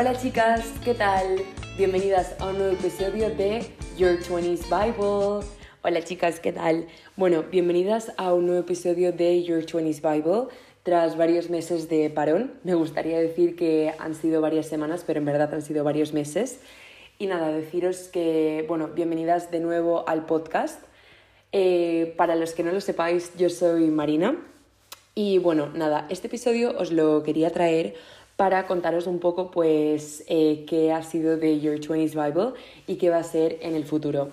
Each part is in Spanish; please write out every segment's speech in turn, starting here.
Hola chicas, ¿qué tal? Bienvenidas a un nuevo episodio de Your 20s Bible. Hola chicas, ¿qué tal? Bueno, bienvenidas a un nuevo episodio de Your 20s Bible. Tras varios meses de parón, me gustaría decir que han sido varias semanas, pero en verdad han sido varios meses. Y nada, deciros que, bueno, bienvenidas de nuevo al podcast. Eh, para los que no lo sepáis, yo soy Marina. Y bueno, nada, este episodio os lo quería traer para contaros un poco pues eh, qué ha sido de Your 20s Bible y qué va a ser en el futuro.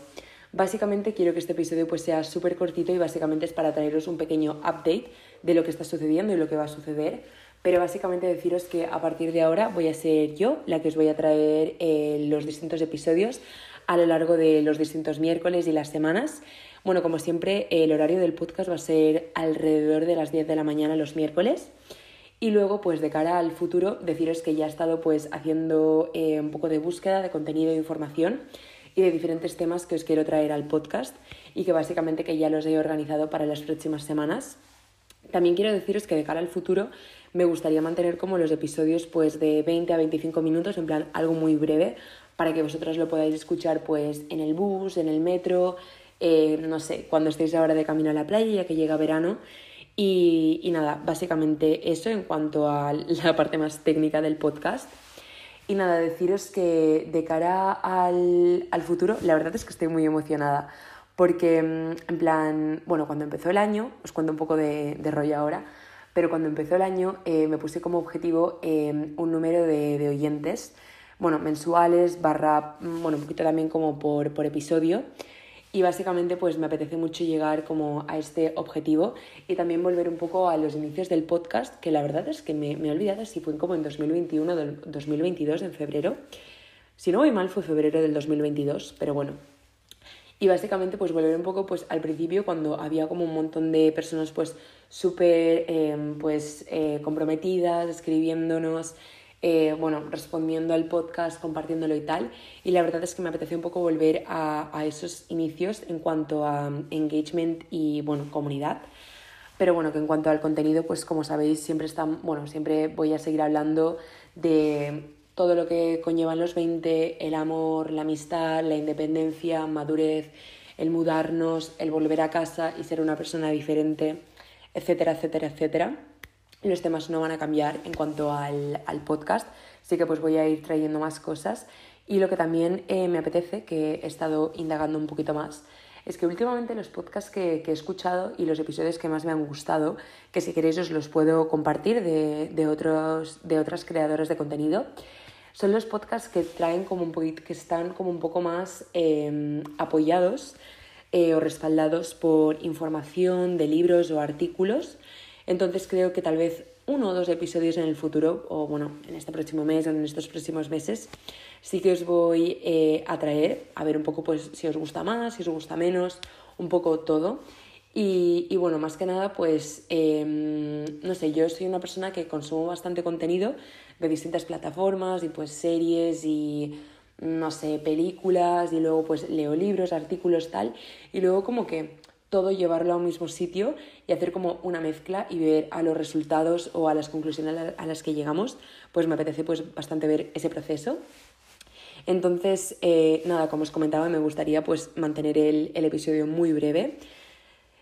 Básicamente quiero que este episodio pues sea súper cortito y básicamente es para traeros un pequeño update de lo que está sucediendo y lo que va a suceder. Pero básicamente deciros que a partir de ahora voy a ser yo la que os voy a traer eh, los distintos episodios a lo largo de los distintos miércoles y las semanas. Bueno, como siempre, el horario del podcast va a ser alrededor de las 10 de la mañana los miércoles. Y luego, pues de cara al futuro, deciros que ya he estado pues haciendo eh, un poco de búsqueda de contenido e información y de diferentes temas que os quiero traer al podcast y que básicamente que ya los he organizado para las próximas semanas. También quiero deciros que de cara al futuro me gustaría mantener como los episodios pues de 20 a 25 minutos, en plan algo muy breve, para que vosotras lo podáis escuchar pues en el bus, en el metro, eh, no sé, cuando estéis ahora de camino a la playa, ya que llega verano. Y, nada, básicamente eso en cuanto a la parte más técnica del podcast. Y nada, deciros que de cara al, al futuro, la verdad es que estoy muy emocionada. Porque, mm, en plan, bueno, cuando empezó el año, os cuento un poco de, de rollo ahora, pero cuando empezó el año eh, me puse como objetivo eh, un número de, de, oyentes, bueno, mensuales, barra, mm, bueno, un poquito también como por, por episodio y básicamente pues me apetece mucho llegar como a este objetivo y también volver un poco a los inicios del podcast, que la verdad es que me, me he olvidado si fue como en 2021 o 2022, en febrero. Si no voy mal fue febrero del 2022, pero bueno. Y básicamente pues volver un poco pues al principio cuando había como un montón de personas pues súper eh, pues eh, comprometidas, escribiéndonos, eh, bueno, respondiendo al podcast, compartiéndolo y tal. Y la verdad es que me apetece un poco volver a, a esos inicios en cuanto a um, engagement y, bueno, comunidad. Pero bueno, que en cuanto al contenido, pues como sabéis, siempre, está, bueno, siempre voy a seguir hablando de todo lo que conllevan los 20, el amor, la amistad, la independencia, madurez, el mudarnos, el volver a casa y ser una persona diferente, etcétera, etcétera, etcétera los temas no van a cambiar en cuanto al, al, podcast, así que pues voy a ir trayendo más cosas. Y lo que también eh, me apetece, que he estado indagando un poquito más, es que últimamente los podcasts que, que, he escuchado y los episodios que más me han gustado, que si queréis os los puedo compartir de, de, otros, de otras creadoras de contenido, son los podcasts que traen como un que están como un poco más eh, apoyados eh, o respaldados por información de libros o artículos entonces creo que tal vez uno o dos episodios en el futuro, o bueno, en este próximo mes o en estos próximos meses, sí que os voy eh, a traer, a ver un poco pues si os gusta más, si os gusta menos, un poco todo. Y, bueno, más que nada, pues eh, no sé, yo soy una persona que consumo bastante contenido de distintas plataformas y pues series y no sé, películas y luego pues leo libros, artículos, tal, y luego como que todo llevarlo a un mismo sitio y hacer como una mezcla y ver a los resultados o a las conclusiones a las que llegamos, pues me apetece pues bastante ver ese proceso. Entonces, eh, nada, como os comentaba, me gustaría pues mantener el, el, episodio muy breve.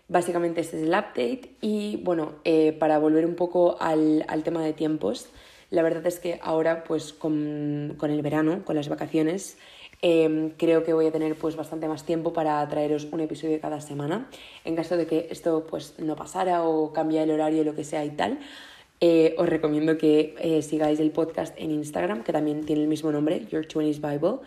Básicamente este es el update y bueno, eh, para volver un poco al, al, tema de tiempos, la verdad es que ahora pues con, con el verano, con las vacaciones, eh, creo que voy a tener pues bastante más tiempo para traeros un episodio cada semana. En caso de que esto pues no pasara o cambie el horario, lo que sea y tal, eh, os recomiendo que eh, sigáis el podcast en Instagram, que también tiene el mismo nombre, Your 20s Bible.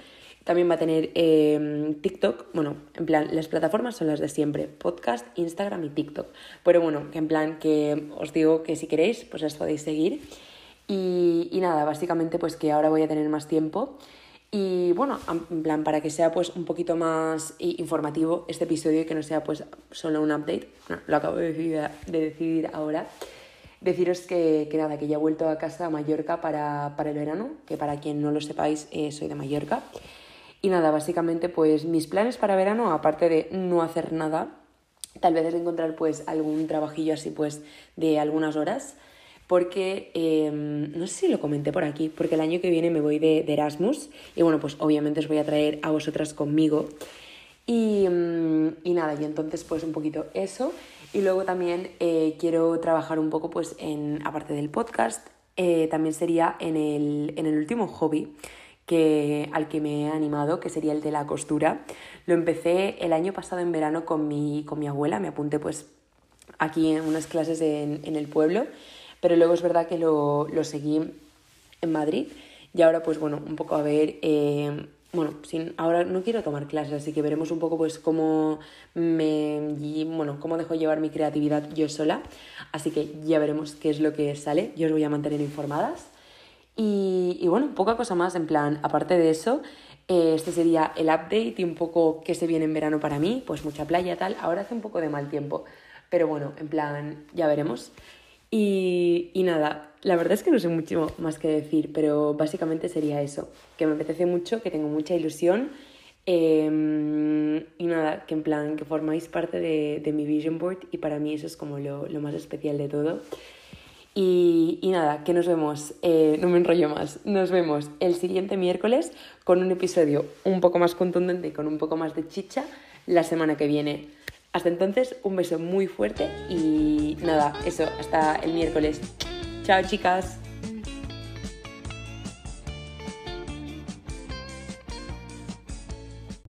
También va a tener eh, TikTok, bueno, en plan, las plataformas son las de siempre, podcast, Instagram y TikTok. Pero bueno, que en plan que os digo que si queréis, pues las podéis seguir. Y, y nada, básicamente pues que ahora voy a tener más tiempo y bueno, en plan, para que sea pues un poquito más informativo este episodio y que no sea pues solo un update, lo acabo de decidir, de decidir ahora, deciros que, que, nada, que ya he vuelto a casa a Mallorca para, para el verano, que para quien no lo sepáis, eh, soy de Mallorca. Y nada, básicamente pues mis planes para verano, aparte de no hacer nada, tal vez es encontrar pues algún trabajillo así pues de algunas horas, porque em, no sé si lo comenté por aquí, porque el año que viene me voy de, Erasmus y bueno, pues obviamente os voy a traer a vosotras conmigo. Y, em, y, nada, y entonces pues un poquito eso. Y luego también eh, quiero trabajar un poco pues en, aparte del podcast, eh, también sería en el, en el último hobby que, al que me he animado, que sería el de la costura. Lo empecé el año pasado en verano con mi, con mi abuela, me apunté pues aquí en unas clases en, en el pueblo pero luego es verdad que lo, lo seguí en Madrid y ahora pues bueno, un poco a ver, eh, bueno, sin, ahora no quiero tomar clases, así que veremos un poco pues cómo me, bueno, cómo dejo llevar mi creatividad yo sola, así que ya veremos qué es lo que sale, yo os voy a mantener informadas. Y, y bueno, poca cosa más, en plan, aparte de eso, eh, este sería el update y un poco qué se viene en verano para mí, pues mucha playa tal, ahora hace un poco de mal tiempo, pero bueno, en plan, ya veremos. Y, nada, la verdad es que no sé mucho más que decir, pero básicamente sería eso, que me apetece mucho, que tengo mucha ilusión em, y nada, que en plan, que formáis parte de, mi vision board y para mí eso es como lo, más especial de todo. Y, nada, que nos vemos, eh, no me enrollo más, nos vemos el siguiente miércoles con un episodio un poco más contundente y con un poco más de chicha la semana que viene. Hasta entonces, un beso muy fuerte y nada, eso, hasta el miércoles. Chao chicas.